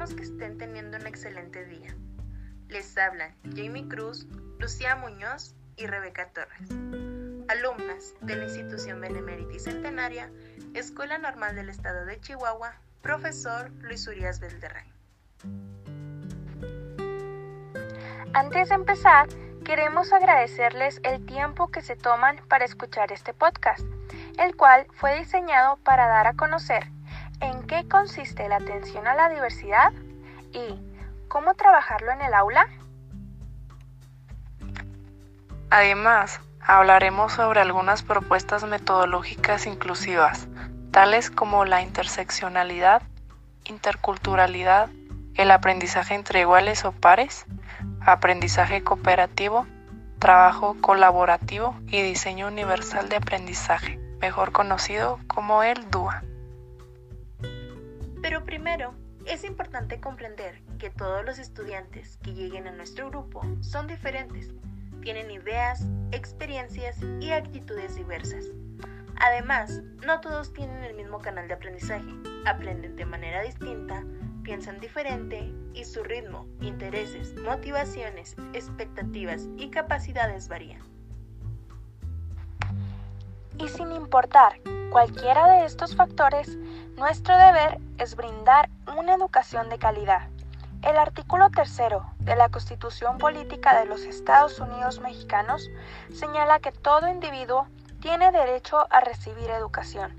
Que estén teniendo un excelente día. Les hablan Jamie Cruz, Lucía Muñoz y Rebeca Torres, alumnas de la institución Benemérita y Centenaria, Escuela Normal del Estado de Chihuahua, profesor Luis Urias Belderrey. Antes de empezar, queremos agradecerles el tiempo que se toman para escuchar este podcast, el cual fue diseñado para dar a conocer en qué consiste la atención a la diversidad y cómo trabajarlo en el aula. Además, hablaremos sobre algunas propuestas metodológicas inclusivas, tales como la interseccionalidad, interculturalidad, el aprendizaje entre iguales o pares, aprendizaje cooperativo, trabajo colaborativo y diseño universal de aprendizaje, mejor conocido como el DUA. Pero primero, es importante comprender que todos los estudiantes que lleguen a nuestro grupo son diferentes, tienen ideas, experiencias y actitudes diversas. Además, no todos tienen el mismo canal de aprendizaje, aprenden de manera distinta, piensan diferente y su ritmo, intereses, motivaciones, expectativas y capacidades varían. Y sin importar cualquiera de estos factores, nuestro deber es brindar una educación de calidad. El artículo tercero de la Constitución Política de los Estados Unidos Mexicanos señala que todo individuo tiene derecho a recibir educación.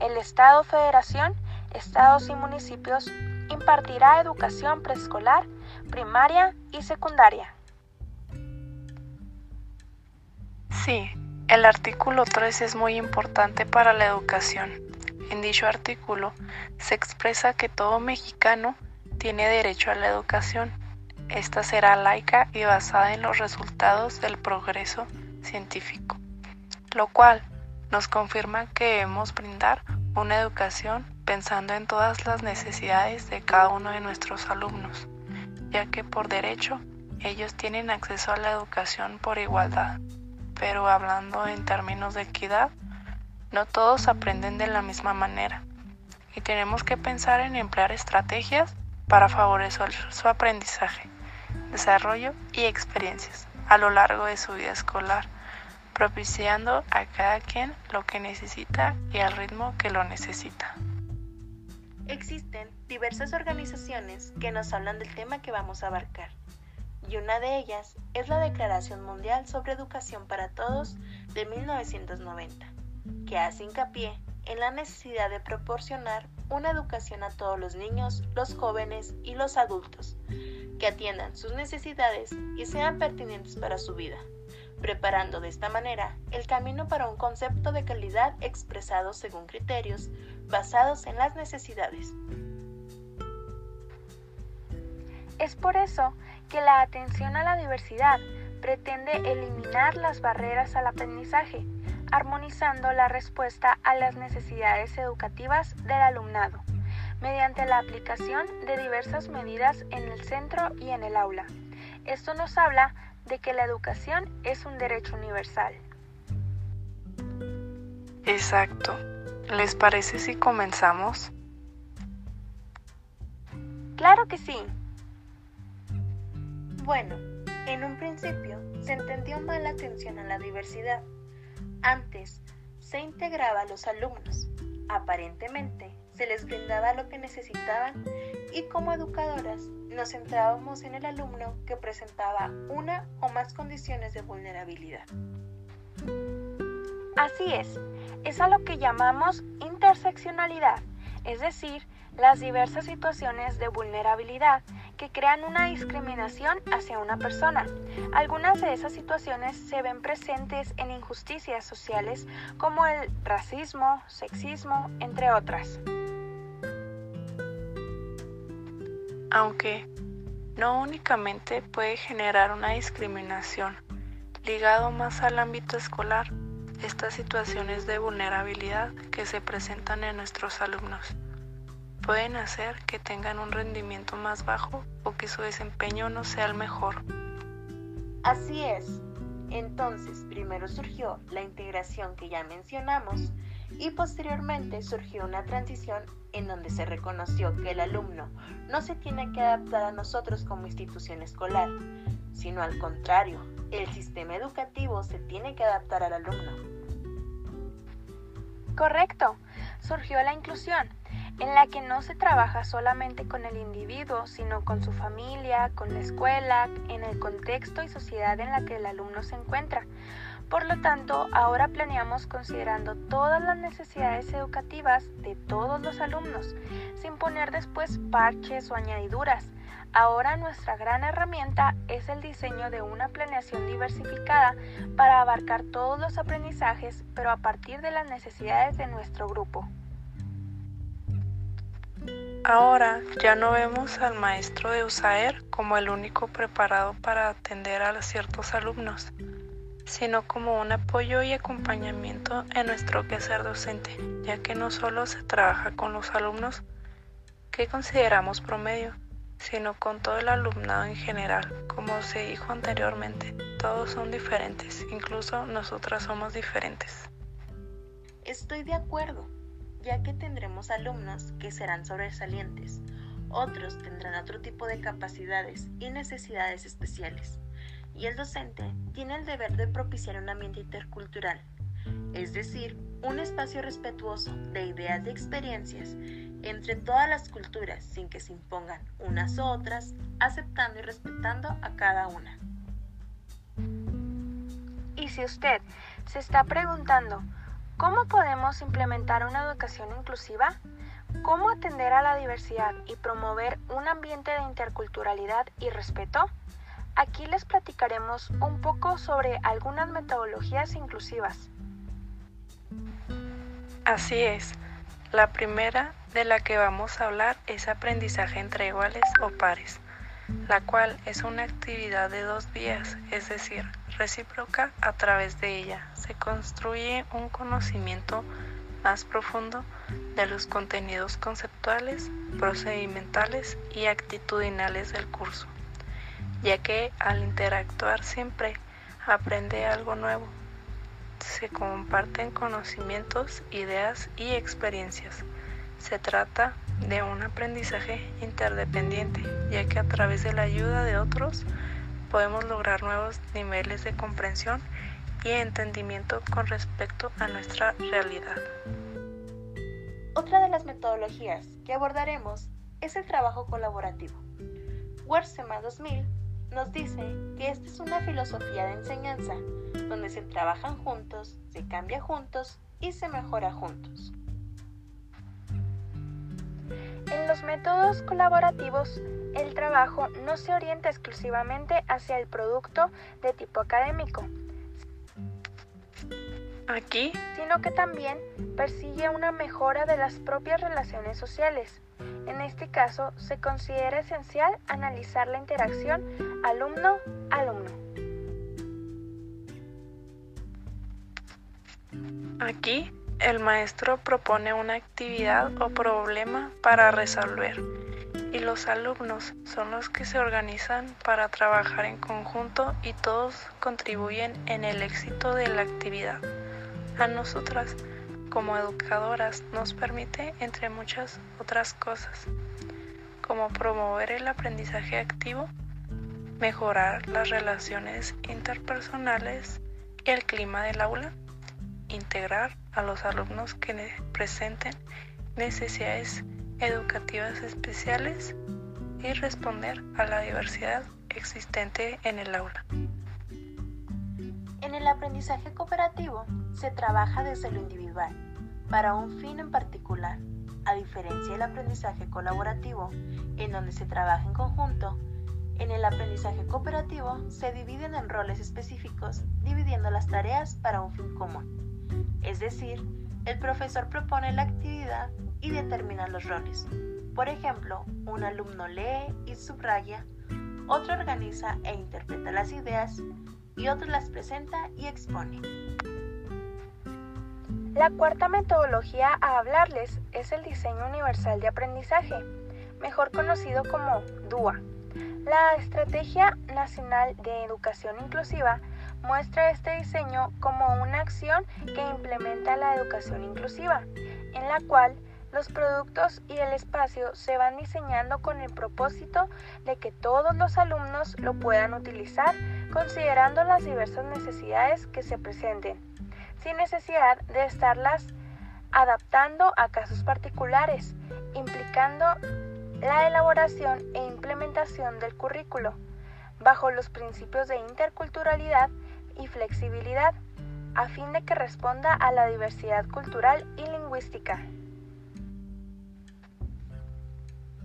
El Estado Federación, Estados y municipios impartirá educación preescolar, primaria y secundaria. Sí, el artículo 3 es muy importante para la educación. En dicho artículo se expresa que todo mexicano tiene derecho a la educación. Esta será laica y basada en los resultados del progreso científico, lo cual nos confirma que debemos brindar una educación pensando en todas las necesidades de cada uno de nuestros alumnos, ya que por derecho ellos tienen acceso a la educación por igualdad. Pero hablando en términos de equidad, no todos aprenden de la misma manera y tenemos que pensar en emplear estrategias para favorecer su aprendizaje, desarrollo y experiencias a lo largo de su vida escolar, propiciando a cada quien lo que necesita y al ritmo que lo necesita. Existen diversas organizaciones que nos hablan del tema que vamos a abarcar, y una de ellas es la Declaración Mundial sobre Educación para Todos de 1990, que hace hincapié en la necesidad de proporcionar una educación a todos los niños, los jóvenes y los adultos, que atiendan sus necesidades y sean pertinentes para su vida, preparando de esta manera el camino para un concepto de calidad expresado según criterios basados en las necesidades. Es por eso que la atención a la diversidad pretende eliminar las barreras al aprendizaje, armonizando la respuesta a las necesidades educativas del alumnado, mediante la aplicación de diversas medidas en el centro y en el aula. Esto nos habla de que la educación es un derecho universal. Exacto. ¿Les parece si comenzamos? Claro que sí. Bueno, en un principio se entendió mal la atención a la diversidad. Antes se integraba a los alumnos. Aparentemente se les brindaba lo que necesitaban y como educadoras nos centrábamos en el alumno que presentaba una o más condiciones de vulnerabilidad. Así es, es a lo que llamamos interseccionalidad, es decir, las diversas situaciones de vulnerabilidad que crean una discriminación hacia una persona. Algunas de esas situaciones se ven presentes en injusticias sociales como el racismo, sexismo, entre otras. Aunque no únicamente puede generar una discriminación ligado más al ámbito escolar, estas situaciones de vulnerabilidad que se presentan en nuestros alumnos pueden hacer que tengan un rendimiento más bajo o que su desempeño no sea el mejor. Así es. Entonces, primero surgió la integración que ya mencionamos, y posteriormente surgió una transición en donde se reconoció que el alumno no se tiene que adaptar a nosotros como institución escolar, sino al contrario, el sistema educativo se tiene que adaptar al alumno. Correcto, surgió la inclusión, en la que no se trabaja solamente con el individuo, sino con su familia, con la escuela, en el contexto y sociedad en la que el alumno se encuentra. Por lo tanto, ahora planeamos considerando todas las necesidades educativas de todos los alumnos, sin poner después parches o añadiduras. Ahora nuestra gran herramienta es el diseño de una planeación diversificada para abarcar todos los aprendizajes, pero a partir de las necesidades de nuestro grupo. Ahora ya no vemos al maestro de USAER como el único preparado para atender a ciertos alumnos, sino como un apoyo y acompañamiento en nuestro quehacer docente, ya que no solo se trabaja con los alumnos que consideramos promedio, sino con todo el alumnado en general. Como se dijo anteriormente, todos son diferentes, incluso nosotras somos diferentes. Estoy de acuerdo ya que tendremos alumnos que serán sobresalientes, otros tendrán otro tipo de capacidades y necesidades especiales, y el docente tiene el deber de propiciar un ambiente intercultural, es decir, un espacio respetuoso de ideas y experiencias entre todas las culturas sin que se impongan unas u otras, aceptando y respetando a cada una. Y si usted se está preguntando, ¿Cómo podemos implementar una educación inclusiva? ¿Cómo atender a la diversidad y promover un ambiente de interculturalidad y respeto? Aquí les platicaremos un poco sobre algunas metodologías inclusivas. Así es. La primera de la que vamos a hablar es aprendizaje entre iguales o pares la cual es una actividad de dos vías, es decir, recíproca a través de ella. Se construye un conocimiento más profundo de los contenidos conceptuales, procedimentales y actitudinales del curso, ya que al interactuar siempre aprende algo nuevo. Se comparten conocimientos, ideas y experiencias. Se trata de un aprendizaje interdependiente, ya que a través de la ayuda de otros podemos lograr nuevos niveles de comprensión y entendimiento con respecto a nuestra realidad. Otra de las metodologías que abordaremos es el trabajo colaborativo. Wersema 2000 nos dice que esta es una filosofía de enseñanza donde se trabajan juntos, se cambia juntos y se mejora juntos. En los métodos colaborativos, el trabajo no se orienta exclusivamente hacia el producto de tipo académico, aquí, sino que también persigue una mejora de las propias relaciones sociales. En este caso, se considera esencial analizar la interacción alumno-alumno. Aquí el maestro propone una actividad o problema para resolver y los alumnos son los que se organizan para trabajar en conjunto y todos contribuyen en el éxito de la actividad. A nosotras, como educadoras, nos permite, entre muchas otras cosas, como promover el aprendizaje activo, mejorar las relaciones interpersonales y el clima del aula, integrar a los alumnos que presenten necesidades educativas especiales y responder a la diversidad existente en el aula. En el aprendizaje cooperativo se trabaja desde lo individual, para un fin en particular, a diferencia del aprendizaje colaborativo, en donde se trabaja en conjunto. En el aprendizaje cooperativo se dividen en roles específicos, dividiendo las tareas para un fin común. Es decir, el profesor propone la actividad y determina los roles. Por ejemplo, un alumno lee y subraya, otro organiza e interpreta las ideas y otro las presenta y expone. La cuarta metodología a hablarles es el diseño universal de aprendizaje, mejor conocido como DUA. La Estrategia Nacional de Educación Inclusiva muestra este diseño como una acción que implementa la educación inclusiva, en la cual los productos y el espacio se van diseñando con el propósito de que todos los alumnos lo puedan utilizar considerando las diversas necesidades que se presenten, sin necesidad de estarlas adaptando a casos particulares, implicando la elaboración e implementación del currículo bajo los principios de interculturalidad y flexibilidad, a fin de que responda a la diversidad cultural y lingüística.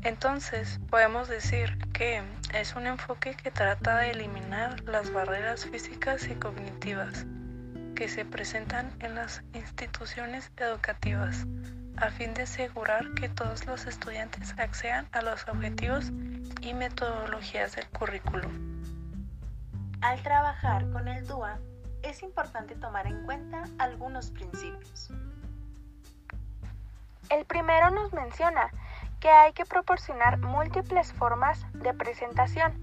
Entonces, podemos decir que es un enfoque que trata de eliminar las barreras físicas y cognitivas que se presentan en las instituciones educativas, a fin de asegurar que todos los estudiantes accedan a los objetivos y metodologías del currículo. Al trabajar con el DUA, es importante tomar en cuenta algunos principios. El primero nos menciona que hay que proporcionar múltiples formas de presentación,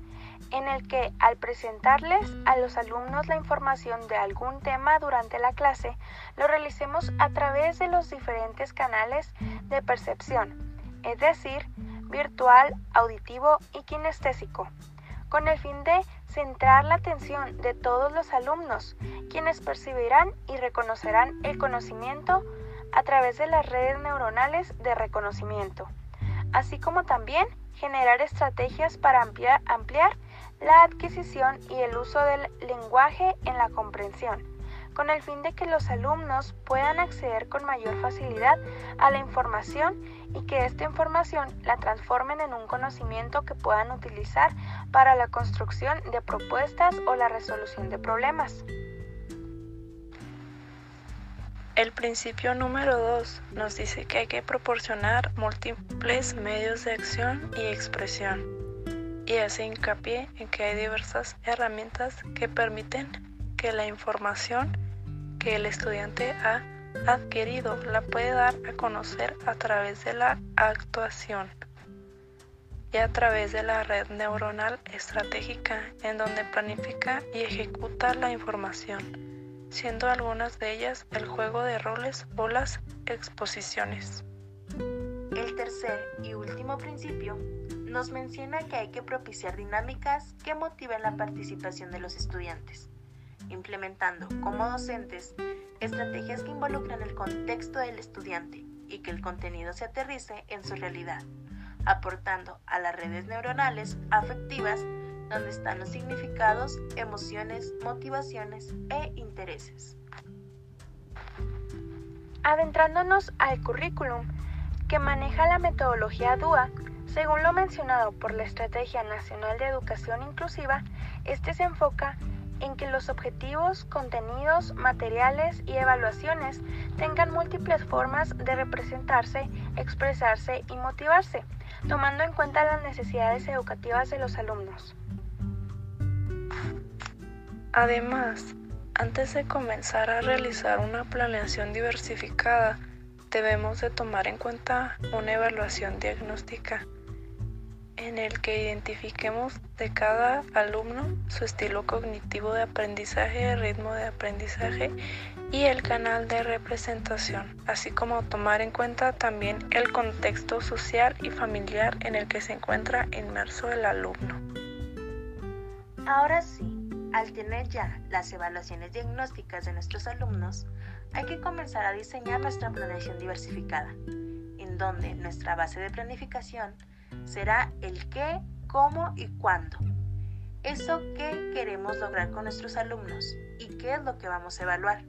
en el que al presentarles a los alumnos la información de algún tema durante la clase, lo realicemos a través de los diferentes canales de percepción, es decir, virtual, auditivo y kinestésico, con el fin de centrar la atención de todos los alumnos, quienes percibirán y reconocerán el conocimiento a través de las redes neuronales de reconocimiento así como también generar estrategias para ampliar, la adquisición y el uso del lenguaje en la comprensión, con el fin de que los alumnos puedan acceder con mayor facilidad a la información y que esta información la transformen en un conocimiento que puedan utilizar para la construcción de propuestas o la resolución de problemas. El principio número 2 nos dice que hay que proporcionar múltiples medios de acción y expresión y hace hincapié en que hay diversas herramientas que permiten que la información que el estudiante ha adquirido la puede dar a conocer a través de la actuación y a través de la red neuronal estratégica en donde planifica y ejecuta la información siendo algunas de ellas el juego de roles o las exposiciones. El tercer y último principio nos menciona que hay que propiciar dinámicas que motiven la participación de los estudiantes, implementando como docentes estrategias que involucran el contexto del estudiante y que el contenido se aterrice en su realidad, aportando a las redes neuronales afectivas donde están los significados, emociones, motivaciones e intereses. Adentrándonos al currículum que maneja la metodología DUA, según lo mencionado por la Estrategia Nacional de Educación Inclusiva, este se enfoca en que los objetivos, contenidos, materiales y evaluaciones tengan múltiples formas de representarse, expresarse y motivarse, tomando en cuenta las necesidades educativas de los alumnos. Además, antes de comenzar a realizar una planeación diversificada, debemos de tomar en cuenta una evaluación diagnóstica en el que identifiquemos de cada alumno su estilo cognitivo de aprendizaje, ritmo de aprendizaje y el canal de representación, así como tomar en cuenta también el contexto social y familiar en el que se encuentra inmerso el alumno. Ahora sí, al tener ya las evaluaciones diagnósticas de nuestros alumnos, hay que comenzar a diseñar nuestra planeación diversificada, en donde nuestra base de planificación será el qué, cómo y cuándo. Eso que queremos lograr con nuestros alumnos y qué es lo que vamos a evaluar.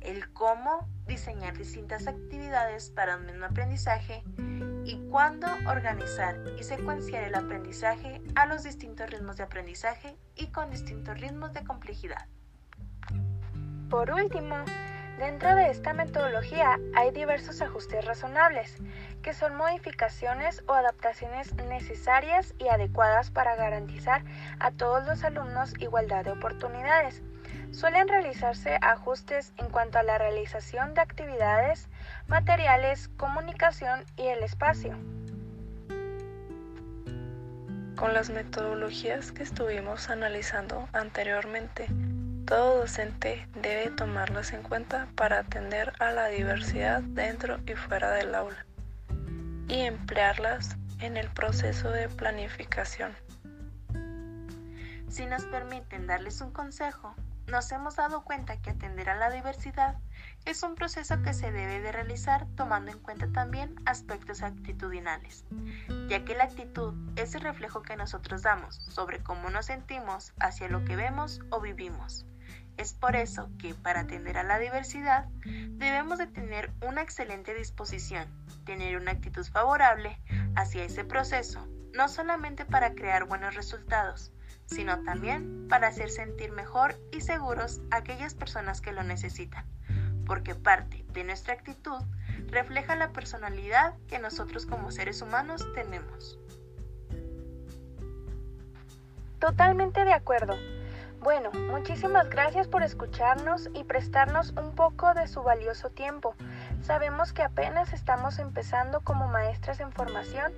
El cómo diseñar distintas actividades para un mismo aprendizaje y cuándo organizar y secuenciar el aprendizaje a los distintos ritmos de aprendizaje y con distintos ritmos de complejidad. Por último, dentro de esta metodología hay diversos ajustes razonables, que son modificaciones o adaptaciones necesarias y adecuadas para garantizar a todos los alumnos igualdad de oportunidades suelen realizarse ajustes en cuanto a la realización de actividades, materiales, comunicación y el espacio. Con las metodologías que estuvimos analizando anteriormente, Todo docente debe tomarlas en cuenta para atender a la diversidad dentro y fuera del aula y emplearlas en el proceso de planificación. Si nos permiten darles un consejo, nos hemos dado cuenta que atender a la diversidad es un proceso que se debe de realizar tomando en cuenta también aspectos actitudinales, ya que la actitud es el reflejo que nosotros damos sobre cómo nos sentimos hacia lo que vemos o vivimos. Es por eso que para atender a la diversidad debemos de tener una excelente disposición, tener una actitud favorable hacia ese proceso, no solamente para crear buenos resultados, sino también para hacer sentir mejor y seguros a aquellas personas que lo necesitan, porque parte de nuestra actitud refleja la personalidad que nosotros como seres humanos tenemos. Totalmente de acuerdo. Bueno, muchísimas gracias por escucharnos y prestarnos un poco de su valioso tiempo. Sabemos que apenas estamos empezando como maestras en formación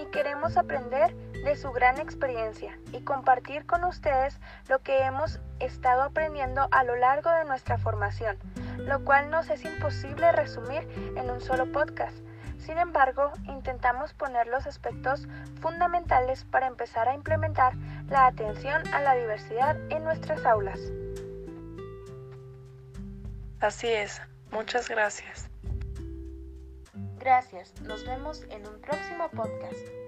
y queremos aprender de su gran experiencia y compartir con ustedes lo que hemos estado aprendiendo a lo largo de nuestra formación, lo cual nos es imposible resumir en un solo podcast. Sin embargo, intentamos poner los aspectos fundamentales para empezar a implementar la atención a la diversidad en nuestras aulas. Así es, muchas gracias. Gracias, nos vemos en un próximo podcast.